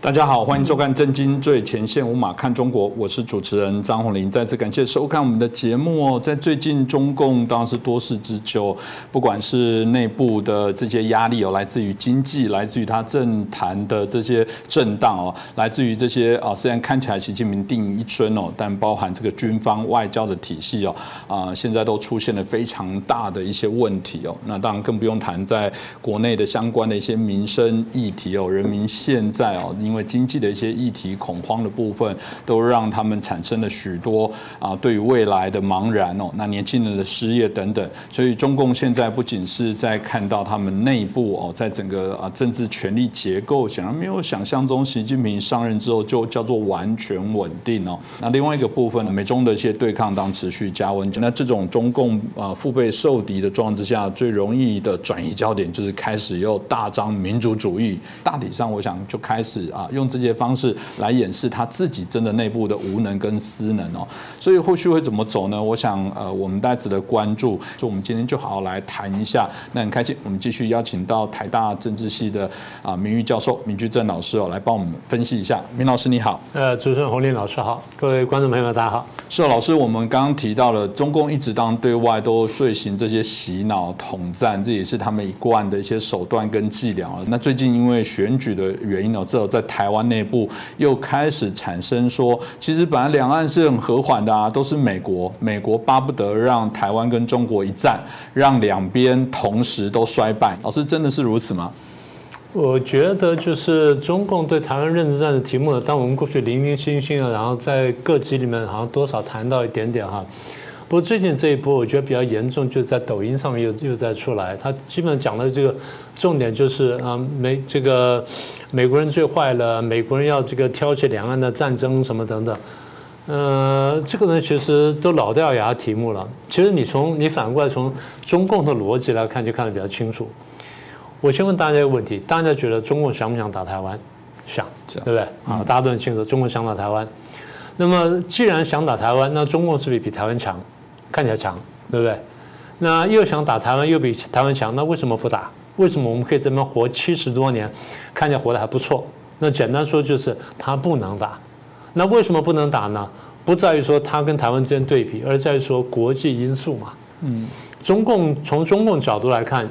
大家好，欢迎收看《震惊最前线》，无马看中国，我是主持人张宏林。再次感谢收看我们的节目哦。在最近，中共当然是多事之秋，不管是内部的这些压力哦，来自于经济，来自于他政坛的这些震荡哦，来自于这些啊，虽然看起来习近平定一尊哦，但包含这个军方外交的体系哦，啊，现在都出现了非常大的一些问题哦。那当然更不用谈在国内的相关的一些民生议题哦，人民现在哦。因为经济的一些议题恐慌的部分，都让他们产生了许多啊，对于未来的茫然哦，那年轻人的失业等等，所以中共现在不仅是在看到他们内部哦，在整个啊政治权力结构，显然没有想象中习近平上任之后就叫做完全稳定哦。那另外一个部分，美中的一些对抗当持续加温，那这种中共啊腹背受敌的状况之下，最容易的转移焦点就是开始又大张民族主义，大体上我想就开始。啊，用这些方式来掩饰他自己真的内部的无能跟失能哦，所以后续会怎么走呢？我想，呃，我们大家值得关注。所以，我们今天就好好来谈一下。那很开心，我们继续邀请到台大政治系的啊名誉教授明居正老师哦，来帮我们分析一下。明老师你好，呃，主持人洪林老师好，各位观众朋友们大家好。是老师，我们刚刚提到了中共一直当对外都遂行这些洗脑统战，这也是他们一贯的一些手段跟伎俩那最近因为选举的原因呢，只有在台湾内部又开始产生说，其实本来两岸是很和缓的啊，都是美国，美国巴不得让台湾跟中国一战，让两边同时都衰败。老师真的是如此吗？我觉得就是中共对台湾认知战的题目呢，当我们过去零零星星的，然后在各级里面好像多少谈到一点点哈。不过最近这一波，我觉得比较严重，就是在抖音上面又又在出来。他基本上讲的这个重点就是啊，没这个美国人最坏了，美国人要这个挑起两岸的战争什么等等。呃，这个呢其实都老掉牙题目了。其实你从你反过来从中共的逻辑来看，就看得比较清楚。我先问大家一个问题：大家觉得中共想不想打台湾？想，对不对？啊，大家都很清楚，中共想打台湾。那么既然想打台湾，那中共是不是比台湾强？看起来强，对不对？那又想打台湾，又比台湾强，那为什么不打？为什么我们可以这么活七十多年，看起来活得还不错？那简单说就是他不能打。那为什么不能打呢？不在于说他跟台湾之间对比，而在于说国际因素嘛。嗯，中共从中共角度来看，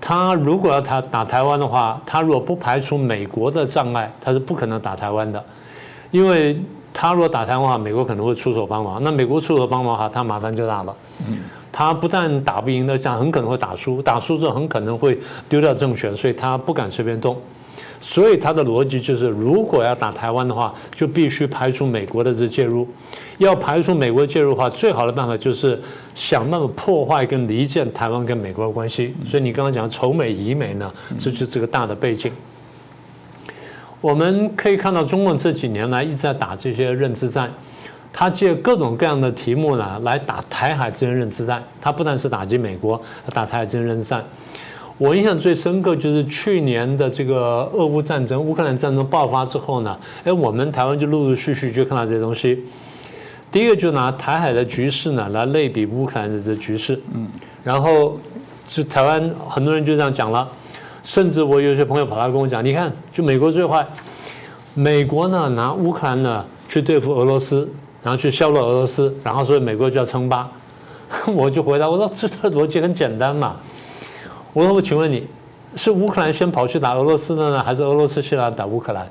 他如果要他打台湾的话，他如果不排除美国的障碍，他是不可能打台湾的，因为。他如果打台湾的话，美国可能会出手帮忙。那美国出手帮忙的话，他麻烦就大了。他不但打不赢的，仗很可能会打输。打输之后，很可能会丢掉政权，所以他不敢随便动。所以他的逻辑就是，如果要打台湾的话，就必须排除美国的这介入。要排除美国介入的话，最好的办法就是想办法破坏跟离间台湾跟美国的关系。所以你刚刚讲仇美疑美呢，这就是这个大的背景。我们可以看到，中共这几年来一直在打这些认知战，他借各种各样的题目呢来打台海之间认知战。他不但是打击美国，打台海之间认知战。我印象最深刻就是去年的这个俄乌战争，乌克兰战争爆发之后呢，哎，我们台湾就陆陆续续就看到这些东西。第一个就拿台海的局势呢来类比乌克兰的这局势，嗯，然后是台湾很多人就这样讲了。甚至我有些朋友跑来跟我讲，你看，就美国最坏，美国呢拿乌克兰呢去对付俄罗斯，然后去削弱俄罗斯，然后所以美国就要称霸。我就回答我说，这这逻辑很简单嘛。我说我请问你，是乌克兰先跑去打俄罗斯的呢，还是俄罗斯先来打乌克兰？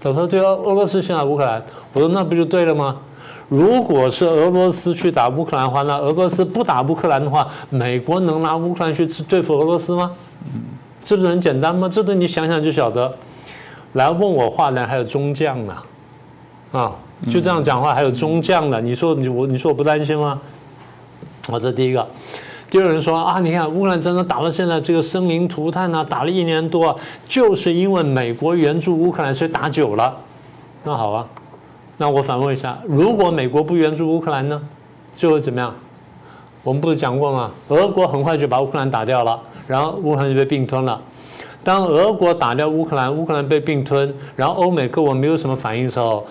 他说对啊，俄罗斯先打乌克兰。我说那不就对了吗？如果是俄罗斯去打乌克兰的话，那俄罗斯不打乌克兰的话，美国能拿乌克兰去对付俄罗斯吗？这不是很简单吗？这个你想想就晓得。来问我话的还有中将呢，啊，就这样讲话还有中将的。你说你我你说我不担心吗？好，这第一个。第二人说啊，你看乌克兰战争打到现在这个生灵涂炭啊，打了一年多，就是因为美国援助乌克兰，所以打久了。那好啊，那我反问一下，如果美国不援助乌克兰呢，就会怎么样？我们不是讲过吗？俄国很快就把乌克兰打掉了。然后乌克兰就被并吞了。当俄国打掉乌克兰，乌克兰被并吞，然后欧美各国没有什么反应的时候，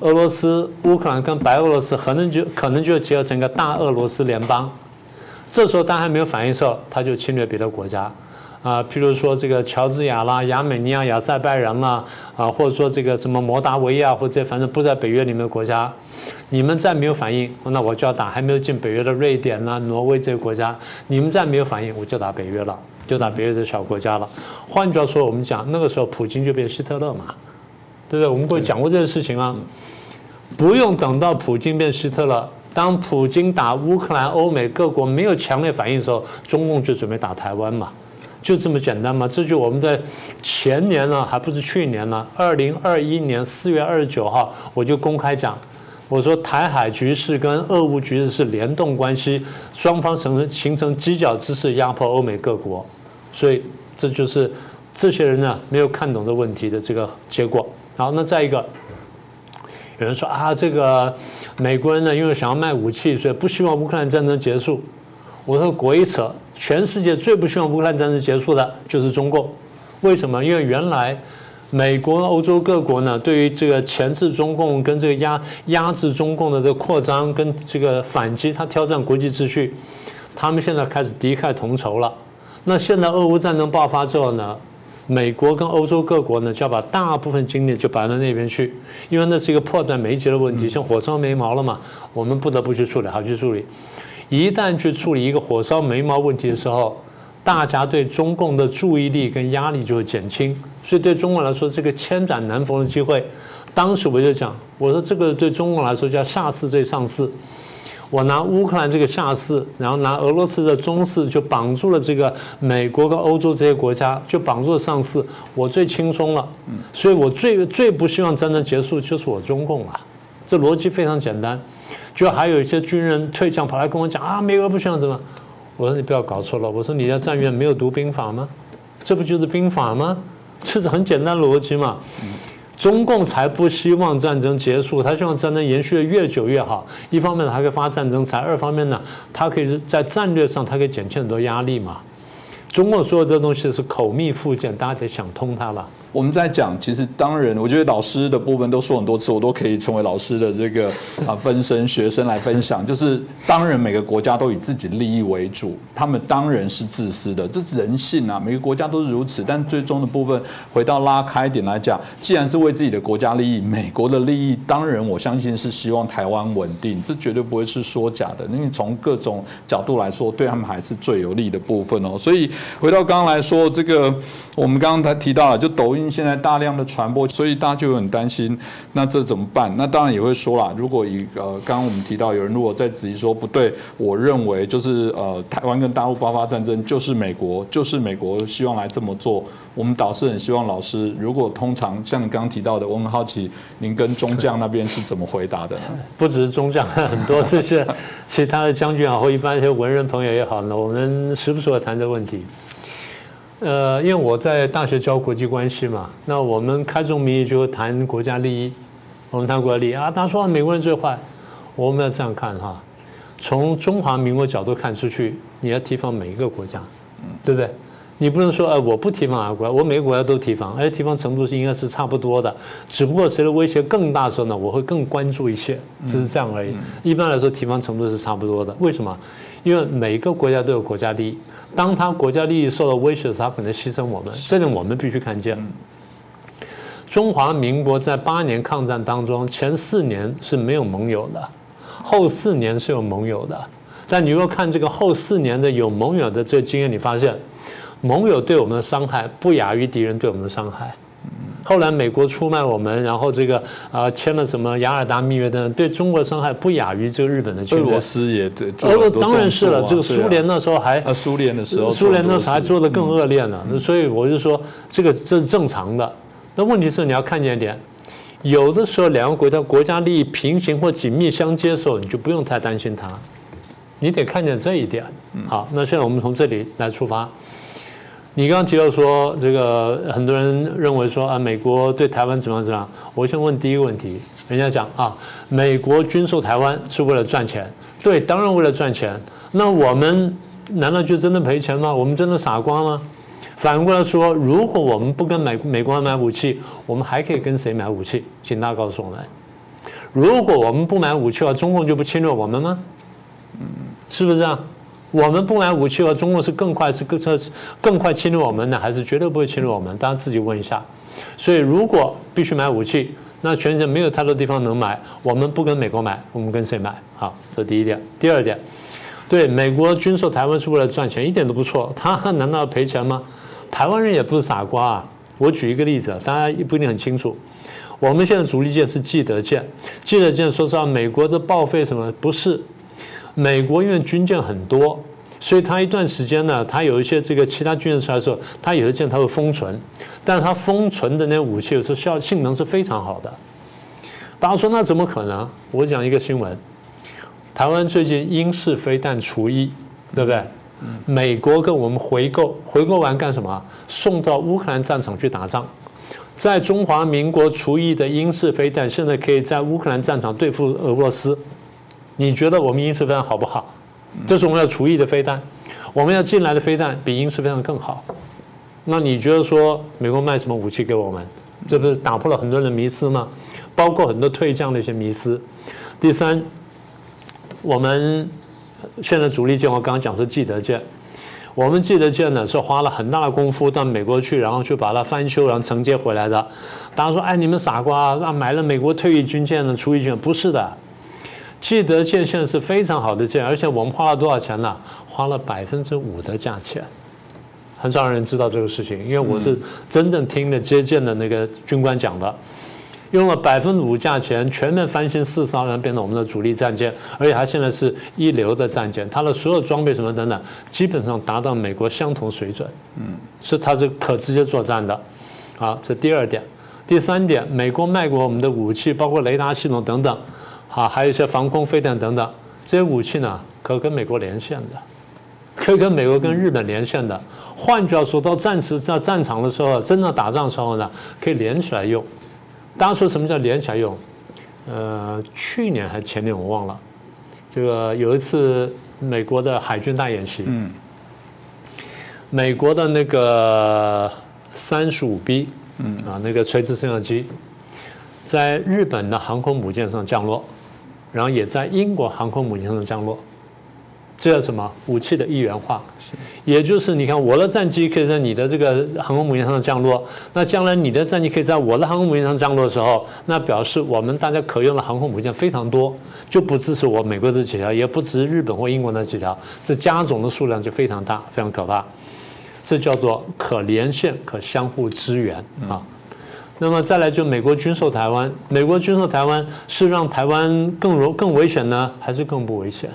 俄罗斯、乌克兰跟白俄罗斯可能就可能就结合成一个大俄罗斯联邦。这时候他还没有反应的时候，他就侵略别的国家。啊，譬如说这个乔治亚啦、亚美尼亚、亚塞拜然啦，啊，或者说这个什么摩达维亚或者反正不在北约里面的国家，你们再没有反应，那我就要打还没有进北约的瑞典啦、挪威这些国家，你们再没有反应，我就打北约了，就打北约的小国家了。换句话说，我们讲那个时候普京就变希特勒嘛，对不对？我们过去讲过这个事情啊。不用等到普京变希特勒，当普京打乌克兰，欧美各国没有强烈反应的时候，中共就准备打台湾嘛，就这么简单嘛。这就我们在前年呢，还不是去年呢，二零二一年四月二十九号，我就公开讲，我说台海局势跟俄乌局势是联动关系，双方形成形成犄角之势，压迫欧美各国，所以这就是这些人呢没有看懂这问题的这个结果。好，那再一个。有人说啊，这个美国人呢，因为想要卖武器，所以不希望乌克兰战争结束。我说鬼扯！全世界最不希望乌克兰战争结束的就是中共。为什么？因为原来美国、欧洲各国呢，对于这个钳制中共、跟这个压压制中共的这个扩张跟这个反击，他挑战国际秩序，他们现在开始敌忾同仇了。那现在俄乌战争爆发之后呢？美国跟欧洲各国呢，就要把大部分精力就摆到那边去，因为那是一个迫在眉睫的问题，像火烧眉毛了嘛，我们不得不去处理，好去处理。一旦去处理一个火烧眉毛问题的时候，大家对中共的注意力跟压力就会减轻，所以对中国来说，这个千载难逢的机会。当时我就讲，我说这个对中国来说叫下次对上次。我拿乌克兰这个下士，然后拿俄罗斯的中士，就绑住了这个美国跟欧洲这些国家，就绑住了上士，我最轻松了。所以我最最不希望战争结束就是我中共了。这逻辑非常简单。就还有一些军人退将跑来跟我讲啊，美国不希望怎么？我说你不要搞错了。我说你在战院没有读兵法吗？这不就是兵法吗？这是很简单逻辑嘛。中共才不希望战争结束，他希望战争延续的越久越好。一方面，他可以发战争财；二方面呢，他可以在战略上，他可以减轻很多压力嘛。中共说的这东西是口蜜腹剑，大家得想通它了。我们在讲，其实当然，我觉得老师的部分都说很多次，我都可以成为老师的这个啊分身学生来分享。就是当然，每个国家都以自己利益为主，他们当然是自私的，这是人性啊。每个国家都是如此。但最终的部分，回到拉开一点来讲，既然是为自己的国家利益，美国的利益，当然我相信是希望台湾稳定，这绝对不会是说假的。因为从各种角度来说，对他们还是最有利的部分哦。所以回到刚刚来说，这个我们刚刚才提到了，就抖音。现在大量的传播，所以大家就很担心，那这怎么办？那当然也会说啦，如果以呃，刚刚我们提到有人如果在质疑说不对，我认为就是呃，台湾跟大陆爆发战争就是美国，就是美国希望来这么做。我们导师很希望老师，如果通常像你刚刚提到的，我很好奇您跟中将那边是怎么回答的？不只是中将，很多这些其他的将军好，或一般一些文人朋友也好呢，我们时不时的谈这个问题。呃，因为我在大学教国际关系嘛，那我们开这种名义就谈国家利益，我们谈国家利益啊。他说美国人最坏，我们要这样看哈，从中华民国角度看出去，你要提防每一个国家，对不对？你不能说呃，我不提防哪个国家，我每个国家都提防，而且提防程度是应该是差不多的，只不过谁的威胁更大的时候呢，我会更关注一些，只是这样而已。一般来说，提防程度是差不多的。为什么？因为每个国家都有国家利益。当他国家利益受到威胁时，他可能牺牲我们，这点我们必须看见。中华民国在八年抗战当中，前四年是没有盟友的，后四年是有盟友的。但你若看这个后四年的有盟友的这个经验，你发现盟友对我们的伤害不亚于敌人对我们的伤害。后来美国出卖我们，然后这个啊签了什么雅尔达密约等，对中国的伤害不亚于这个日本的侵略。俄罗斯也对，俄当然是了。这个苏联那时候还，啊苏联的时候，苏联那时候还做的更恶劣呢。所以我就说，这个这是正常的。那问题是你要看见一点，有的时候两个国家国家利益平行或紧密相接的时候，你就不用太担心它。你得看见这一点。好，那现在我们从这里来出发。你刚刚提到说，这个很多人认为说啊，美国对台湾怎么样怎么样？我先问第一个问题，人家讲啊，美国军售台湾是为了赚钱，对，当然为了赚钱。那我们难道就真的赔钱吗？我们真的傻瓜吗？反过来说，如果我们不跟美美国买武器，我们还可以跟谁买武器？请大家告诉我们。如果我们不买武器的话，中共就不侵略我们吗？嗯，是不是这样？我们不买武器的话，中共是更快是更更快侵略我们呢，还是绝对不会侵略我们？大家自己问一下。所以如果必须买武器，那全世界没有太多地方能买，我们不跟美国买，我们跟谁买？好，这第一点。第二点，对美国军售台湾是为了赚钱，一点都不错。他难道要赔钱吗？台湾人也不是傻瓜啊。我举一个例子，大家也不一定很清楚。我们现在主力舰是记得舰，记得舰说实话，美国的报废什么不是？美国因为军舰很多，所以它一段时间呢，它有一些这个其他军舰出来的时候，它有些舰它会封存，但是它封存的那武器有时候效性能是非常好的。大家说那怎么可能？我讲一个新闻，台湾最近英式飞弹除役，对不对？美国跟我们回购，回购完干什么？送到乌克兰战场去打仗。在中华民国除役的英式飞弹，现在可以在乌克兰战场对付俄罗斯。你觉得我们英式飞弹好不好？这是我们要除役的飞弹，我们要进来的飞弹比英式飞弹更好。那你觉得说美国卖什么武器给我们？这不是打破了很多人的迷思吗？包括很多退将的一些迷思。第三，我们现在主力舰，我刚刚讲是记得舰，我们记得舰呢是花了很大的功夫到美国去，然后去把它翻修，然后承接回来的。大家说，哎，你们傻瓜啊，买了美国退役军舰的除役舰，不是的。记得舰现在是非常好的舰，而且我们花了多少钱呢？花了百分之五的价钱，很少人知道这个事情，因为我是真正听了接舰的那个军官讲的，用了百分之五价钱全面翻新四艘，然后变成我们的主力战舰，而且它现在是一流的战舰，它的所有装备什么等等，基本上达到美国相同水准，嗯，是它是可直接作战的，好，这第二点，第三点，美国卖给我们的武器，包括雷达系统等等。啊，还有一些防空飞弹等等，这些武器呢，可跟美国连线的，可以跟美国跟日本连线的。换句话说，到战时在战场的时候，真的打仗的时候呢，可以连起来用。大家说什么叫连起来用？呃，去年还前年我忘了，这个有一次美国的海军大演习，嗯，美国的那个三十五 B，嗯啊，那个垂直升降机，在日本的航空母舰上降落。然后也在英国航空母舰上降落，这叫什么？武器的一元化，也就是你看我的战机可以在你的这个航空母舰上降落，那将来你的战机可以在我的航空母舰上降落的时候，那表示我们大家可用的航空母舰非常多，就不支持我美国这几条，也不止日本或英国那几条，这加总的数量就非常大，非常可怕。这叫做可连线、可相互支援啊。那么再来就美国军售台湾，美国军售台湾是让台湾更容更危险呢，还是更不危险？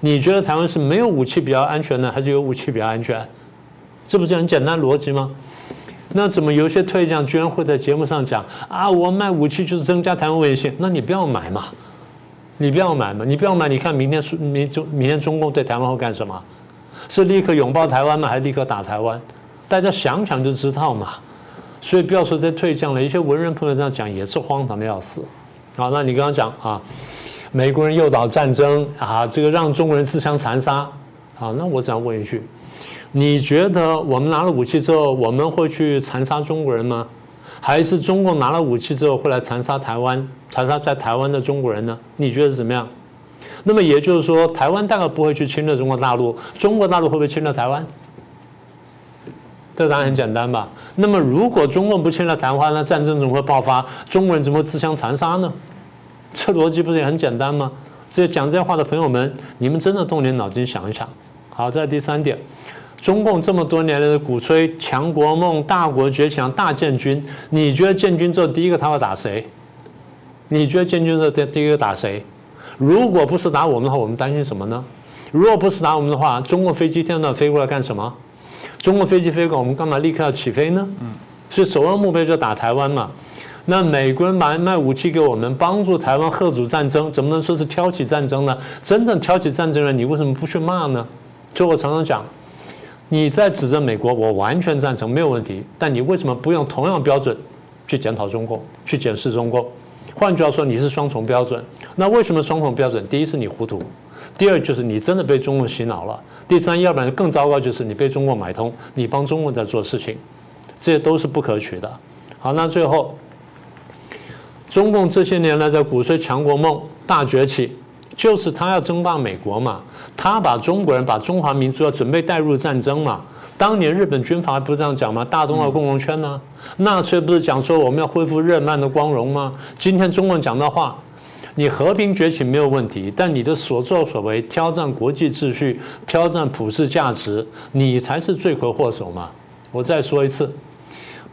你觉得台湾是没有武器比较安全呢，还是有武器比较安全？这不是很简单逻辑吗？那怎么有些退将居然会在节目上讲啊，我卖武器就是增加台湾危险？那你不要买嘛，你不要买嘛，你不要买，你看明天明中明天中共对台湾会干什么？是立刻拥抱台湾吗？还是立刻打台湾？大家想想就知道嘛。所以不要说在退将了，一些文人朋友这样讲也是荒唐的要死。好，那你刚刚讲啊，美国人诱导战争啊，这个让中国人自相残杀。啊，那我想问一句，你觉得我们拿了武器之后，我们会去残杀中国人吗？还是中共拿了武器之后会来残杀台湾，残杀在台湾的中国人呢？你觉得怎么样？那么也就是说，台湾大概不会去侵略中国大陆，中国大陆会不会侵略台湾？这答案很简单吧？那么如果中共不签了谈话，那战争怎么会爆发？中国人怎么会自相残杀呢？这逻辑不是也很简单吗？这讲这话的朋友们，你们真的动点脑筋想一想。好，在第三点，中共这么多年来的鼓吹强国梦、大国崛强、大建军，你觉得建军之后第一个他会打谁？你觉得建军之后第第一个打谁？如果不是打我们的话，我们担心什么呢？如果不是打我们的话，中国飞机天天飞过来干什么？中国飞机飞过，我们干嘛立刻要起飞呢？嗯，所以首要目标就打台湾嘛。那美国人买卖武器给我们，帮助台湾贺主战争，怎么能说是挑起战争呢？真正挑起战争的，你为什么不去骂呢？就我常常讲，你在指责美国，我完全赞成，没有问题。但你为什么不用同样标准去检讨中共，去检视中共？换句话说，你是双重标准。那为什么双重标准？第一是你糊涂。第二就是你真的被中共洗脑了，第三要不然更糟糕就是你被中共买通，你帮中共在做事情，这些都是不可取的。好，那最后，中共这些年来在鼓吹强国梦、大崛起，就是他要争霸美国嘛，他把中国人、把中华民族要准备带入战争嘛。当年日本军阀不是这样讲吗？大东亚共荣圈呢？纳粹不是讲说我们要恢复日漫的光荣吗？今天中共讲的话，你和平崛起没有问题，但你的所作所为挑战国际秩序、挑战普世价值，你才是罪魁祸首嘛！我再说一次，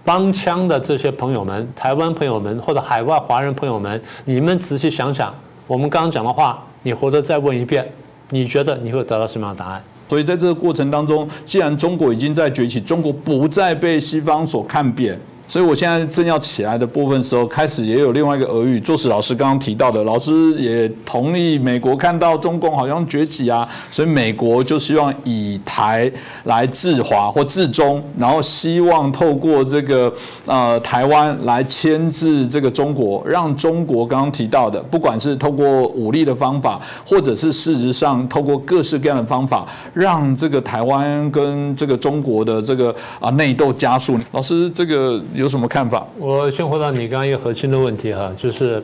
帮腔的这些朋友们、台湾朋友们或者海外华人朋友们，你们仔细想想，我们刚刚讲的话，你回头再问一遍，你觉得你会得到什么样的答案？所以在这个过程当中，既然中国已经在崛起，中国不再被西方所看扁。所以，我现在正要起来的部分时候，开始也有另外一个俄语。作史老师刚刚提到的，老师也同意，美国看到中共好像崛起啊，所以美国就希望以台来制华或制中，然后希望透过这个呃台湾来牵制这个中国，让中国刚刚提到的，不管是透过武力的方法，或者是事实上透过各式各样的方法，让这个台湾跟这个中国的这个啊内斗加速。老师，这个。有什么看法？我先回答你刚刚一个核心的问题哈，就是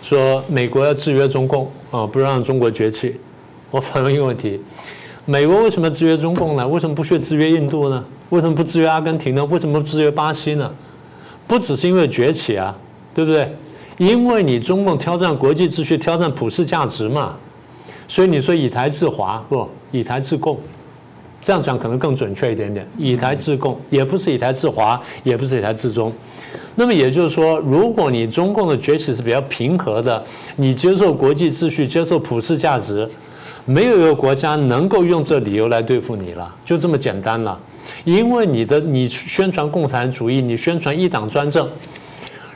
说美国要制约中共啊，不让中国崛起。我反问一个问题：美国为什么制约中共呢？为什么不去制约印度呢？为什么不制约阿根廷呢？为什么不制约巴西呢？不只是因为崛起啊，对不对？因为你中共挑战国际秩序，挑战普世价值嘛。所以你说以台制华不？以台制共。这样讲可能更准确一点点，以台制共也不是以台制华，也不是以台制中。那么也就是说，如果你中共的崛起是比较平和的，你接受国际秩序，接受普世价值，没有一个国家能够用这理由来对付你了，就这么简单了。因为你的你宣传共产主义，你宣传一党专政，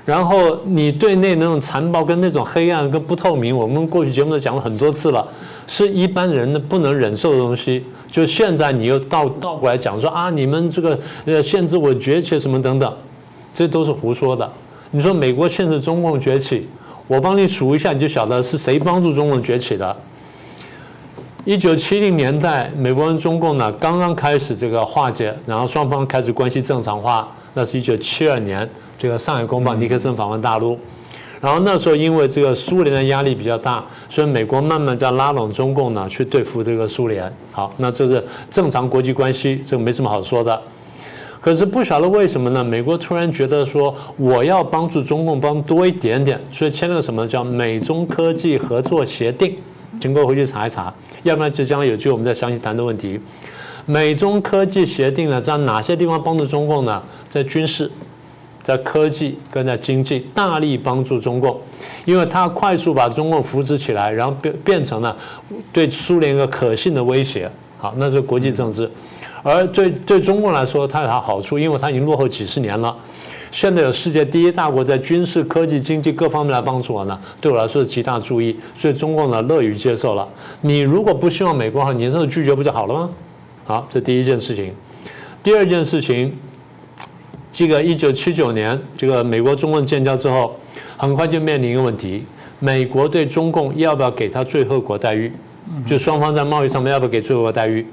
然后你对内那种残暴跟那种黑暗跟不透明，我们过去节目都讲了很多次了，是一般人呢不能忍受的东西。就现在，你又倒倒过来讲说啊，你们这个呃限制我崛起什么等等，这都是胡说的。你说美国限制中共崛起，我帮你数一下，你就晓得是谁帮助中共崛起的。一九七零年代，美国跟中共呢刚刚开始这个化解，然后双方开始关系正常化，那是一九七二年，这个上海公报尼克森访问大陆。然后那时候，因为这个苏联的压力比较大，所以美国慢慢在拉拢中共呢，去对付这个苏联。好，那这是正常国际关系，这个没什么好说的。可是不晓得为什么呢？美国突然觉得说，我要帮助中共帮多一点点，所以签了个什么叫美中科技合作协定。经过回去查一查，要不然就将来有机会我们再详细谈的问题。美中科技协定呢，在哪些地方帮助中共呢？在军事。在科技跟在经济大力帮助中共，因为它快速把中共扶持起来，然后变变成了对苏联一个可信的威胁。好，那是国际政治。而对对中共来说，它有它好处，因为它已经落后几十年了。现在有世界第一大国在军事、科技、经济各方面来帮助我呢，对我来说是极大注意。所以中共呢乐于接受了。你如果不希望美国好，你这种拒绝不就好了吗？好，这第一件事情。第二件事情。这个一九七九年，这个美国中共建交之后，很快就面临一个问题：美国对中共要不要给他最惠国待遇？就双方在贸易上面要不要给最惠国待遇？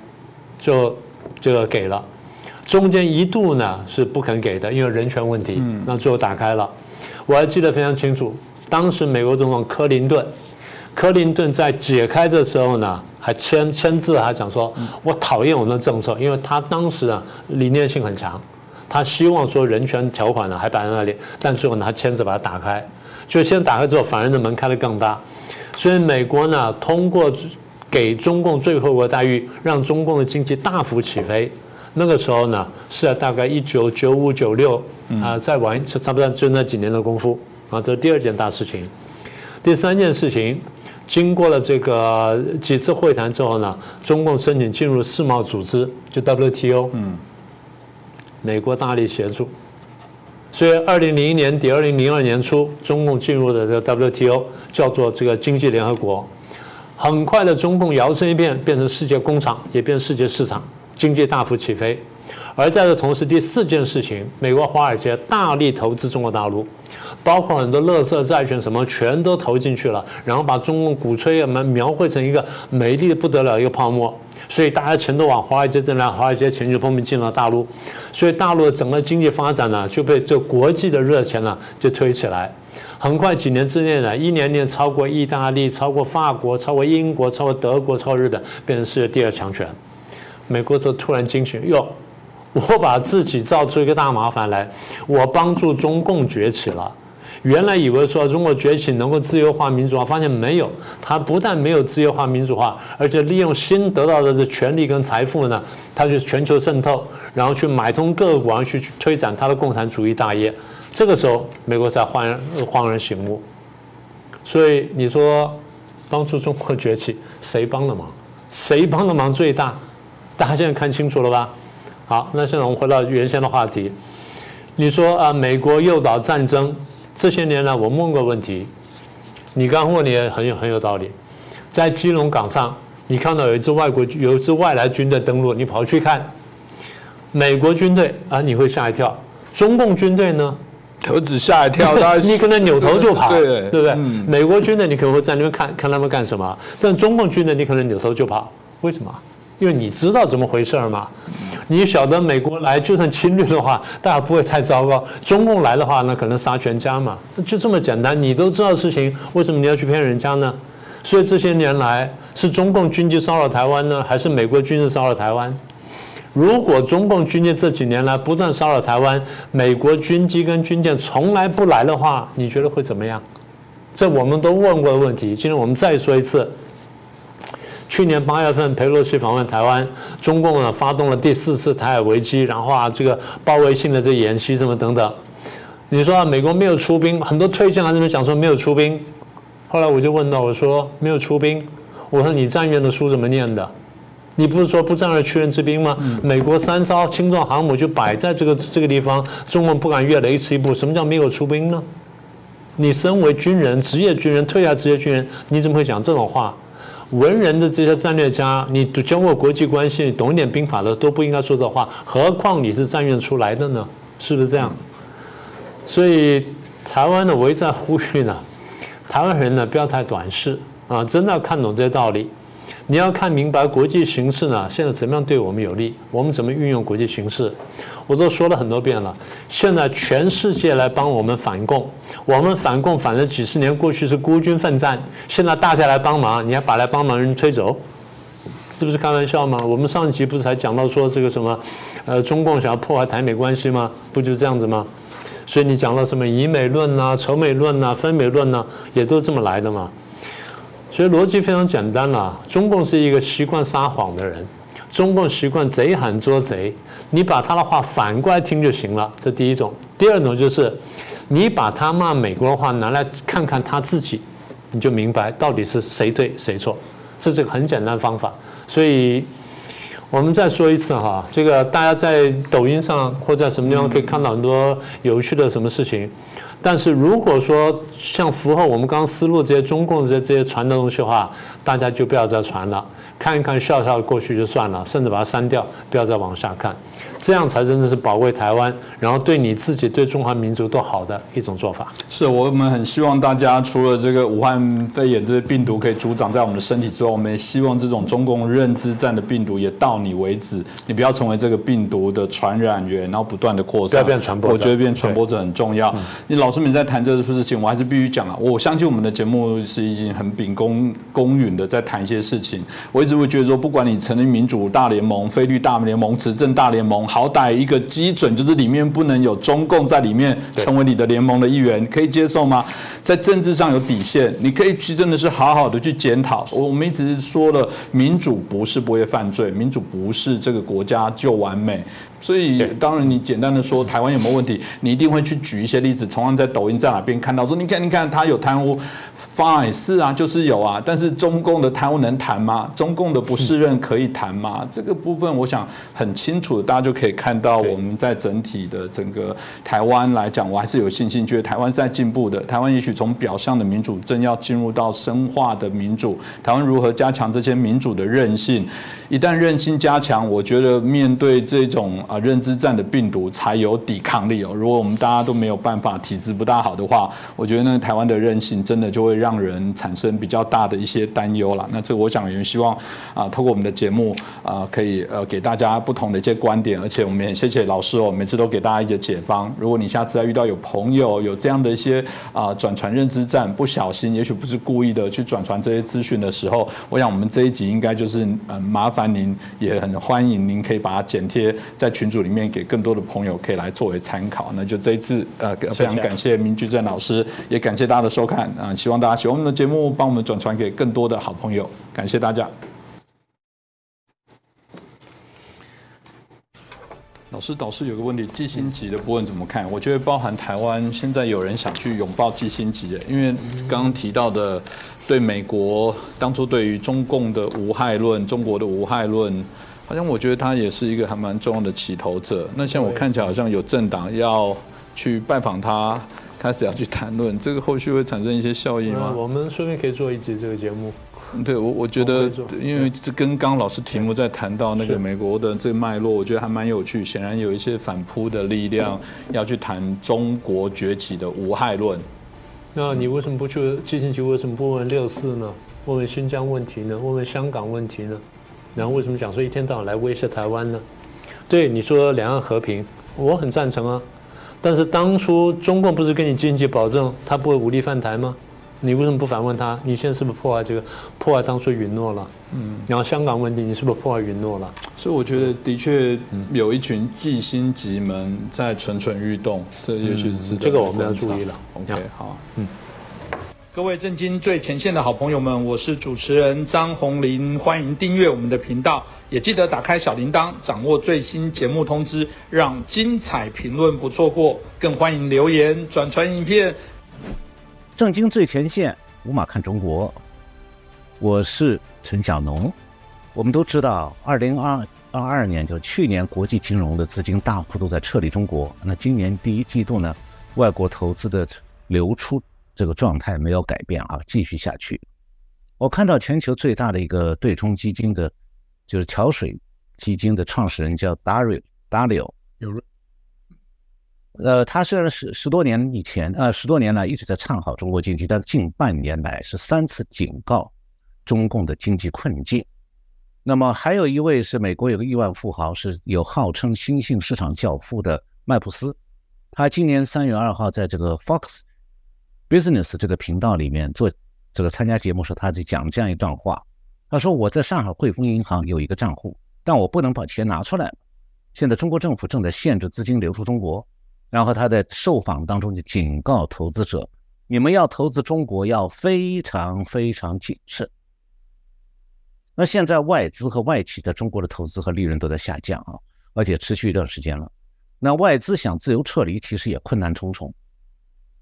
就这个给了。中间一度呢是不肯给的，因为人权问题。那最后打开了。我还记得非常清楚，当时美国总统克林顿，克林顿在解开的时候呢，还签签字，还讲说：“我讨厌我们的政策，因为他当时啊理念性很强。”他希望说人权条款呢还摆在那里，但最后拿签字把它打开，就先打开之后，反而的门开得更大。所以美国呢通过给中共最惠国待遇，让中共的经济大幅起飞。那个时候呢是在大概一九九五九六啊，再晚差不多就那几年的功夫啊。这是第二件大事情。第三件事情，经过了这个几次会谈之后呢，中共申请进入世贸组织，就 WTO。嗯。美国大力协助，所以二零零一年底、二零零二年初，中共进入的这个 WTO 叫做这个经济联合国。很快的，中共摇身一变，变成世界工厂，也变世界市场，经济大幅起飞。而在这同时，第四件事情，美国华尔街大力投资中国大陆，包括很多乐色债券什么，全都投进去了，然后把中共鼓吹啊，描描绘成一个美丽的不得了一个泡沫。所以大家钱都往华尔街挣来，华尔街钱就拼命进了大陆，所以大陆的整个经济发展呢就被这国际的热钱呢就推起来。很快几年之内呢，一年年超过意大利、超过法国、超过英国、超过德国、超过日本，变成世界第二强权。美国就突然惊醒，哟，我把自己造出一个大麻烦来，我帮助中共崛起了。原来以为说中国崛起能够自由化、民主化，发现没有，它不但没有自由化、民主化，而且利用新得到的这权利跟财富呢，它就全球渗透，然后去买通各国去推展它的共产主义大业。这个时候，美国才恍然恍然醒悟。所以你说帮助中国崛起，谁帮的忙？谁帮的忙最大？大家现在看清楚了吧？好，那现在我们回到原先的话题。你说啊，美国诱导战争这些年来，我问过问题，你刚问你也很有很有道理。在基隆港上，你看到有一支外国有一支外来军队登陆，你跑去看美国军队啊，你会吓一跳。中共军队呢？何止吓一跳，你可能扭头就跑，对不对？美国军队你可能会在那边看看他们干什么，但中共军队你可能扭头就跑，为什么？因为你知道怎么回事嘛。你晓得美国来就算侵略的话，大家不会太糟糕；中共来的话，那可能杀全家嘛，就这么简单。你都知道事情，为什么你要去骗人家呢？所以这些年来，是中共军机骚扰台湾呢，还是美国军事骚扰台湾？如果中共军舰这几年来不断骚扰台湾，美国军机跟军舰从来不来的话，你觉得会怎么样？这我们都问过的问题。今天我们再说一次：去年八月份，佩洛西访问台湾，中共呢发动了第四次台海危机，然后啊这个包围性的这演习什么等等。你说啊美国没有出兵，很多推荐来这边讲说没有出兵。后来我就问到我说没有出兵，我说你战院的书怎么念的？你不是说不战而屈人之兵吗？美国三艘轻重航母就摆在这个这个地方，中国不敢越雷池一步。什么叫没有出兵呢？你身为军人，职业军人，退下职业军人，你怎么会讲这种话？文人的这些战略家，你教过国际关系，懂一点兵法的都不应该说这话，何况你是战院出来的呢？是不是这样？所以台湾呢，我一再呼吁呢，台湾人呢不要太短视啊，真的要看懂这些道理。你要看明白国际形势呢，现在怎么样对我们有利？我们怎么运用国际形势？我都说了很多遍了。现在全世界来帮我们反共，我们反共反了几十年，过去是孤军奋战，现在大家来帮忙，你还把来帮忙人推走，这不是开玩笑吗？我们上一集不是才讲到说这个什么，呃，中共想要破坏台美关系吗？不就这样子吗？所以你讲到什么以美论呐、仇美论呐、分美论呐，也都这么来的嘛。所以逻辑非常简单了，中共是一个习惯撒谎的人，中共习惯贼喊捉贼，你把他的话反过来听就行了。这第一种，第二种就是，你把他骂美国的话拿来看看他自己，你就明白到底是谁对谁错。这是个很简单方法。所以，我们再说一次哈，这个大家在抖音上或在什么地方可以看到很多有趣的什么事情。但是如果说像符合我们刚刚思路这些中共这些这些传的东西的话，大家就不要再传了，看一看笑笑过去就算了，甚至把它删掉，不要再往下看。这样才真的是保卫台湾，然后对你自己、对中华民族都好的一种做法。是我们很希望大家除了这个武汉肺炎这些病毒可以助长在我们的身体之外，我们也希望这种中共认知战的病毒也到你为止，你不要成为这个病毒的传染源，然后不断的扩散，不要变传播者。我觉得变传播者很重要。你老师们在谈这个事情，我还是必须讲啊。我相信我们的节目是已经很秉公公允的在谈一些事情。我一直会觉得说，不管你成立民主大联盟、菲律大联盟、执政大联盟。好歹一个基准就是里面不能有中共在里面成为你的联盟的一员，可以接受吗？在政治上有底线，你可以去真的是好好的去检讨。我我们一直说了，民主不是不会犯罪，民主不是这个国家就完美。所以当然你简单的说台湾有没有问题，你一定会去举一些例子，同样在抖音在哪边看到说，你看你看他有贪污。Fine，是啊，就是有啊，但是中共的贪污能谈吗？中共的不适任可以谈吗？这个部分我想很清楚，大家就可以看到我们在整体的整个台湾来讲，我还是有信心，觉得台湾是在进步的。台湾也许从表象的民主，正要进入到深化的民主。台湾如何加强这些民主的韧性？一旦韧性加强，我觉得面对这种啊认知战的病毒才有抵抗力哦。如果我们大家都没有办法，体质不大好的话，我觉得呢台湾的韧性真的就会。让人产生比较大的一些担忧了。那这个我想也希望啊，透过我们的节目啊，可以呃给大家不同的一些观点，而且我们也谢谢老师哦，每次都给大家一些解方。如果你下次再遇到有朋友有这样的一些啊转传认知战，不小心也许不是故意的去转传这些资讯的时候，我想我们这一集应该就是嗯麻烦您，也很欢迎您可以把它剪贴在群组里面，给更多的朋友可以来作为参考。那就这一次呃非常感谢明居正老师，也感谢大家的收看啊，希望大家家喜欢我们的节目，帮我们转传给更多的好朋友，感谢大家。老师，导师有个问题，季星级的部分怎么看？我觉得包含台湾现在有人想去拥抱季星级，因为刚刚提到的对美国当初对于中共的无害论、中国的无害论，好像我觉得他也是一个还蛮重要的起头者。那像我看起来好像有政党要去拜访他，开始要去谈论，这个后续会产生一些效应吗？我们顺便可以做一集这个节目。对，我我觉得，因为这跟刚老师题目在谈到那个美国的这个脉络，我觉得还蛮有趣。显然有一些反扑的力量要去谈中国崛起的无害论。那你为什么不去基辛局？为什么不问六四呢？问问新疆问题呢？问问香港问题呢？然后为什么讲说一天到晚来威胁台湾呢？对，你说两岸和平，我很赞成啊。但是当初中共不是跟你经济保证他不会武力犯台吗？你为什么不反问他？你现在是不是破坏这个破坏当初允诺了？嗯，然后香港问题，你是不是破坏允诺了？所以我觉得的确有一群计心极门在蠢蠢欲动，这也许是这个我们要注意了。OK，好，嗯，各位震惊最前线的好朋友们，我是主持人张宏林，欢迎订阅我们的频道，也记得打开小铃铛，掌握最新节目通知，让精彩评论不错过，更欢迎留言转传影片。正经最前线，无马看中国，我是陈小农。我们都知道，二零二二二年就去年，国际金融的资金大幅度在撤离中国。那今年第一季度呢，外国投资的流出这个状态没有改变啊，继续下去。我看到全球最大的一个对冲基金的，就是桥水基金的创始人叫 Dario Dario。有。呃，他虽然是十多年以前，呃，十多年来一直在唱好中国经济，但近半年来是三次警告中共的经济困境。那么还有一位是美国有个亿万富豪，是有号称新兴市场教父的麦普斯。他今年三月二号在这个 Fox Business 这个频道里面做这个参加节目时，他就讲这样一段话。他说：“我在上海汇丰银行有一个账户，但我不能把钱拿出来。现在中国政府正在限制资金流出中国。”然后他在受访当中就警告投资者：“你们要投资中国要非常非常谨慎。”那现在外资和外企在中国的投资和利润都在下降啊，而且持续一段时间了。那外资想自由撤离，其实也困难重重。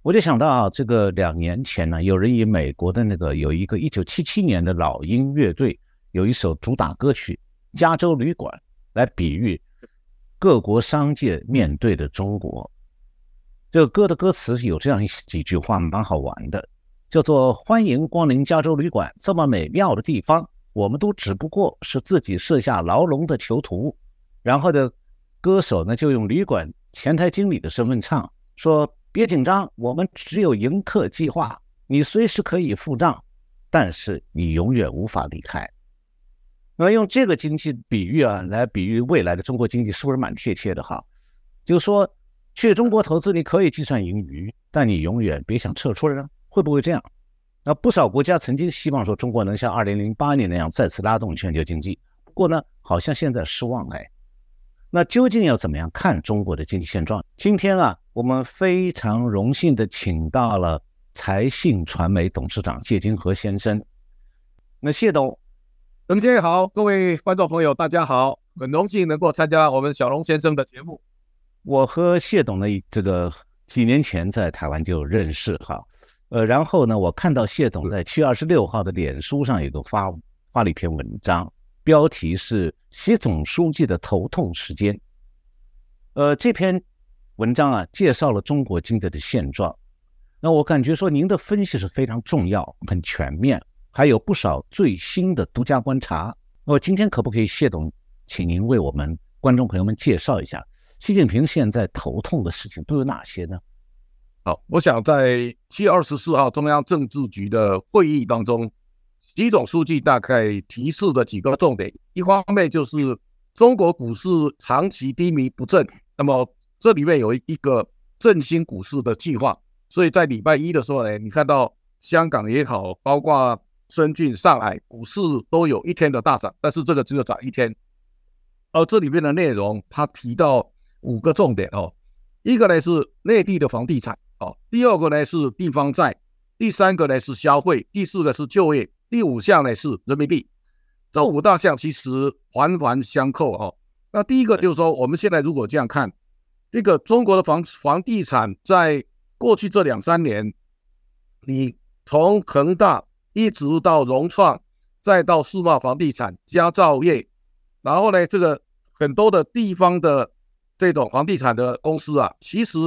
我就想到啊，这个两年前呢，有人以美国的那个有一个一九七七年的老鹰乐队有一首主打歌曲《加州旅馆》来比喻各国商界面对的中国。这个歌的歌词有这样一几句话，蛮好玩的，叫做“欢迎光临加州旅馆，这么美妙的地方，我们都只不过是自己设下牢笼的囚徒。”然后的歌手呢，就用旅馆前台经理的身份唱，说：“别紧张，我们只有迎客计划，你随时可以付账，但是你永远无法离开。”那用这个经济比喻啊，来比喻未来的中国经济，是不是蛮贴切的哈？就是说。去中国投资，你可以计算盈余，但你永远别想撤出来呢？会不会这样？那不少国家曾经希望说中国能像二零零八年那样再次拉动全球经济，不过呢，好像现在失望哎。那究竟要怎么样看中国的经济现状？今天啊，我们非常荣幸的请到了财信传媒董事长谢金河先生。那谢董，董先生好，各位观众朋友，大家好，很荣幸能够参加我们小龙先生的节目。我和谢董呢，这个几年前在台湾就认识哈，呃，然后呢，我看到谢董在七月二十六号的脸书上有个发发了一篇文章，标题是“习总书记的头痛时间”。呃，这篇文章啊，介绍了中国经济的现状。那我感觉说，您的分析是非常重要、很全面，还有不少最新的独家观察。我今天可不可以，谢董，请您为我们观众朋友们介绍一下？习近平现在头痛的事情都有哪些呢？好，我想在七月二十四号中央政治局的会议当中，习总书记大概提示的几个重点，一方面就是中国股市长期低迷不振，那么这里面有一个振兴股市的计划，所以在礼拜一的时候呢，你看到香港也好，包括深圳、上海股市都有一天的大涨，但是这个只有涨一天。而这里面的内容，他提到五个重点哦，一个呢是内地的房地产哦，第二个呢是地方债，第三个呢是消费，第四个是就业，第五项呢是人民币。这五大项其实环环相扣哦。那第一个就是说，我们现在如果这样看，这个中国的房房地产在过去这两三年，你从恒大一直到融创，再到世贸房地产、佳兆业。然后呢，这个很多的地方的这种房地产的公司啊，其实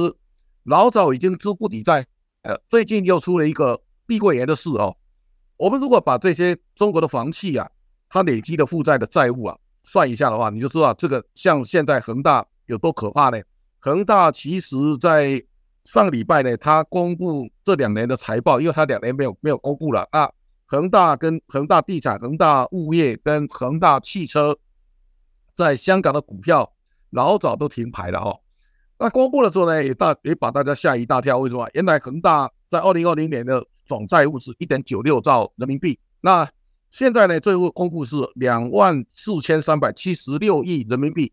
老早已经资不抵债，呃，最近又出了一个碧桂园的事哦。我们如果把这些中国的房企啊，它累积的负债的债务啊，算一下的话，你就知道这个像现在恒大有多可怕呢？恒大其实在上礼拜呢，它公布这两年的财报，因为它两年没有没有公布了啊。恒大跟恒大地产、恒大物业跟恒大汽车。在香港的股票老早都停牌了哦。那公布的时候呢，也大也把大家吓一大跳。为什么？原来恒大在二零二零年的总债务是一点九六兆人民币，那现在呢，最后公布是两万四千三百七十六亿人民币。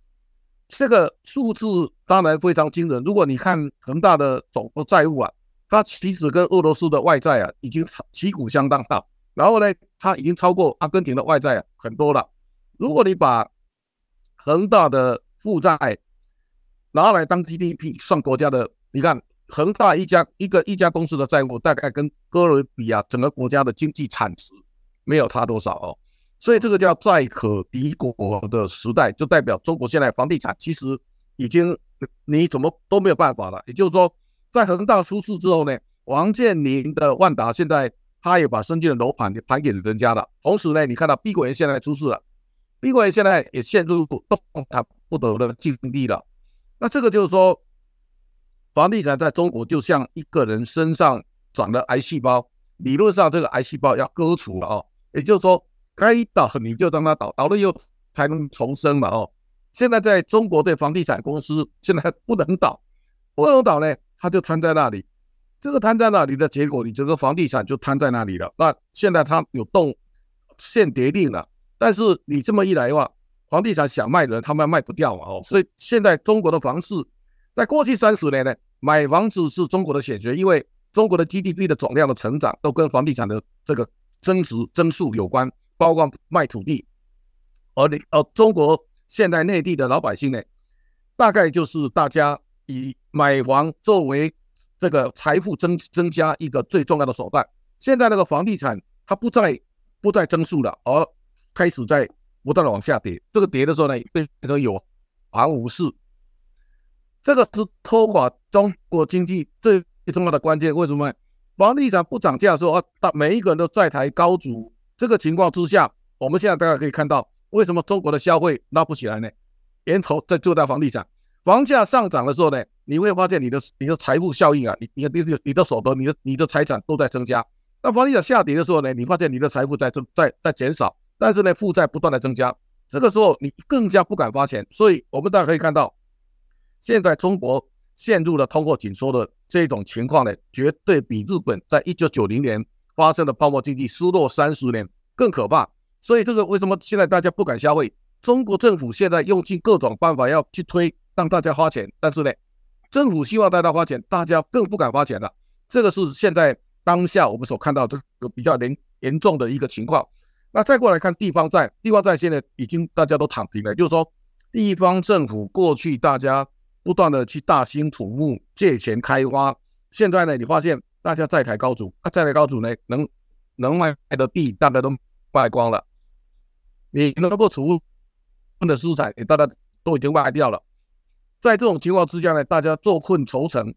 这个数字当然非常惊人。如果你看恒大的总债务啊，它其实跟俄罗斯的外债啊已经旗鼓相当了。然后呢，它已经超过阿根廷的外债啊很多了。如果你把恒大的负债拿来当 GDP 算国家的，你看恒大一家一个一家公司的债务大概跟哥伦比亚整个国家的经济产值没有差多少哦，所以这个叫债可敌国的时代，就代表中国现在房地产其实已经你怎么都没有办法了。也就是说，在恒大出事之后呢，王健林的万达现在他也把深圳的楼盘盘给人家了，同时呢，你看到碧桂园现在出事了。碧桂园现在也陷入动弹不得的境地了。那这个就是说，房地产在中国就像一个人身上长了癌细胞，理论上这个癌细胞要割除了哦。也就是说，该倒你就让它倒，倒了以后才能重生嘛哦。现在在中国的房地产公司现在不能倒，不能倒呢，它就瘫在那里。这个瘫在那里的结果，你整个房地产就瘫在那里了。那现在它有动限跌令了。但是你这么一来的话，房地产想卖人他们卖不掉嘛哦，所以现在中国的房市，在过去三十年呢，买房子是中国的显学，因为中国的 GDP 的总量的成长都跟房地产的这个增值增速有关，包括卖土地。而你呃，中国现在内地的老百姓呢，大概就是大家以买房作为这个财富增增加一个最重要的手段。现在那个房地产它不再不再增速了，而开始在不断的往下跌，这个跌的时候呢，变成有行无市，这个是拖垮中国经济最重要的关键。为什么？房地产不涨价的时候啊，大每一个人都在抬高筑，这个情况之下，我们现在大家可以看到，为什么中国的消费拉不起来呢？源头在做大房地产，房价上涨的时候呢，你会发现你的你的财富效应啊，你你你你的所得，你的你的财产都在增加。那房地产下跌的时候呢，你发现你的财富在增在在减少。但是呢，负债不断的增加，这个时候你更加不敢花钱，所以我们大家可以看到，现在中国陷入了通货紧缩的这种情况呢，绝对比日本在一九九零年发生的泡沫经济失落三十年更可怕。所以这个为什么现在大家不敢消费？中国政府现在用尽各种办法要去推让大家花钱，但是呢，政府希望大家花钱，大家更不敢花钱了。这个是现在当下我们所看到这个比较严严重的一个情况。那再过来看地方债，地方债现在已经大家都躺平了，就是说地方政府过去大家不断的去大兴土木借钱开发，现在呢你发现大家债台高筑，啊债台高筑呢能能卖的地大家都卖光了，你能够储存的资产也大家都已经卖掉了，在这种情况之下呢，大家坐困愁城，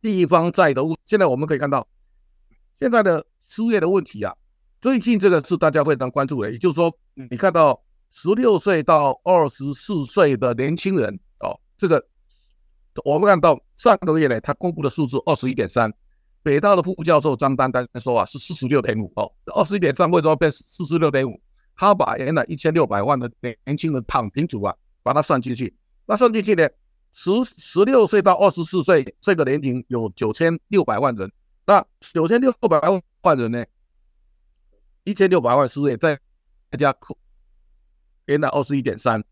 地方债的问现在我们可以看到现在的失业的问题啊。最近这个是大家非常关注的，也就是说，你看到十六岁到二十四岁的年轻人，这个我们看到上个月呢，他公布的数字二十一点三，北大的副教授张丹丹说啊是四十六点五哦，二十一点三为什么变四十六点五？他把原来一千六百万的年轻人躺平组啊，把它算进去，那算进去呢，十十六岁到二十四岁这个年龄有九千六百万人，那九千六百万人呢，一千六百万失业，再加扣原来二十一点三，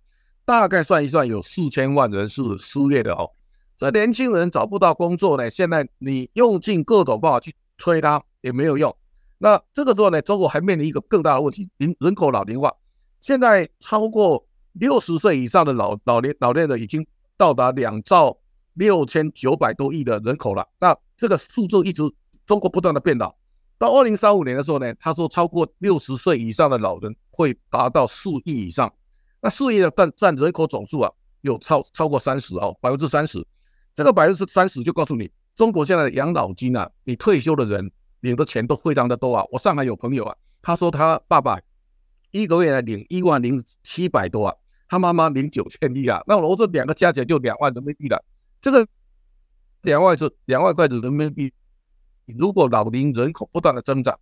大概算一算有四千万人是失业的哦。这年轻人找不到工作呢，现在你用尽各种办法去催他也没有用。那这个时候呢，中国还面临一个更大的问题，人人口老龄化。现在超过六十岁以上的老老年老年人已经到达两兆六千九百多亿的人口了。那这个数字一直中国不断的变老，到二零三五年的时候呢，他说超过六十岁以上的老人会达到四亿以上。那四亿的占占人口总数啊，有超超过三十哦，百分之三十。这个百分之三十就告诉你，中国现在的养老金啊，你退休的人领的钱都非常的多啊。我上海有朋友啊，他说他爸爸一个月来领一万零七百多啊，他妈妈领九千一啊，那我这两个加起来就两万人民币了。这个两万是两万块的人民币，如果老龄人口不断的增长，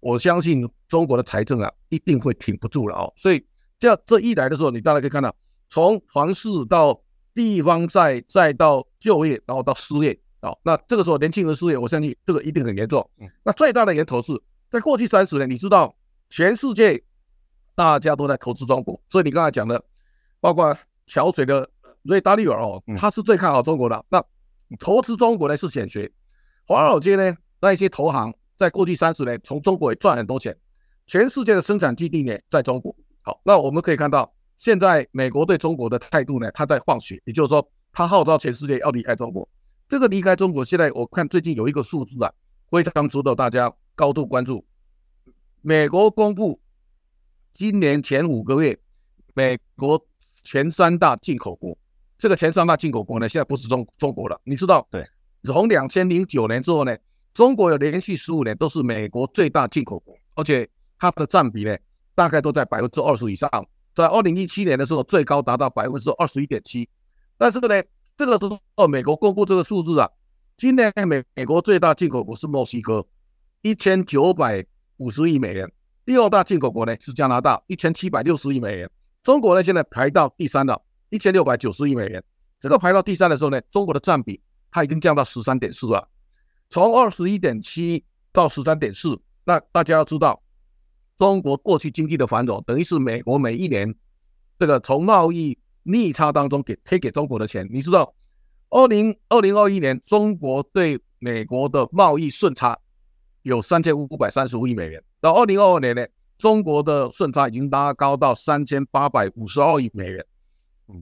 我相信中国的财政啊一定会挺不住了哦。所以这这一来的时候，你大家可以看到，从房市到地方债，再到就业，然后到失业啊，那这个时候年轻人失业，我相信这个一定很严重。那最大的源头是在过去三十年，你知道全世界大家都在投资中国，所以你刚才讲的，包括桥水的瑞达利尔哦，他是最看好中国的。那投资中国呢是显学，华尔街呢那一些投行在过去三十年从中国也赚很多钱，全世界的生产基地呢在中国。好，那我们可以看到。现在美国对中国的态度呢？他在放血，也就是说，他号召全世界要离开中国。这个离开中国，现在我看最近有一个数字啊，非常值得大家高度关注。美国公布今年前五个月，美国前三大进口国，这个前三大进口国呢，现在不是中中国了。你知道？对。从两千零九年之后呢，中国有连续十五年都是美国最大进口国，而且它的占比呢，大概都在百分之二十以上。在二零一七年的时候，最高达到百分之二十一点七。但是呢，这个时候美国公布这个数字啊，今年美美国最大进口国是墨西哥，一千九百五十亿美元；第二大进口国呢是加拿大，一千七百六十亿美元。中国呢现在排到第三了，一千六百九十亿美元。这个排到第三的时候呢，中国的占比它已经降到十三点四了，从二十一点七到十三点四。那大家要知道。中国过去经济的繁荣，等于是美国每一年这个从贸易逆差当中给贴给中国的钱。你知道，二零二零二一年中国对美国的贸易顺差有三千五百三十五亿美元，到二零二二年呢，中国的顺差已经拉高到三千八百五十二亿美元。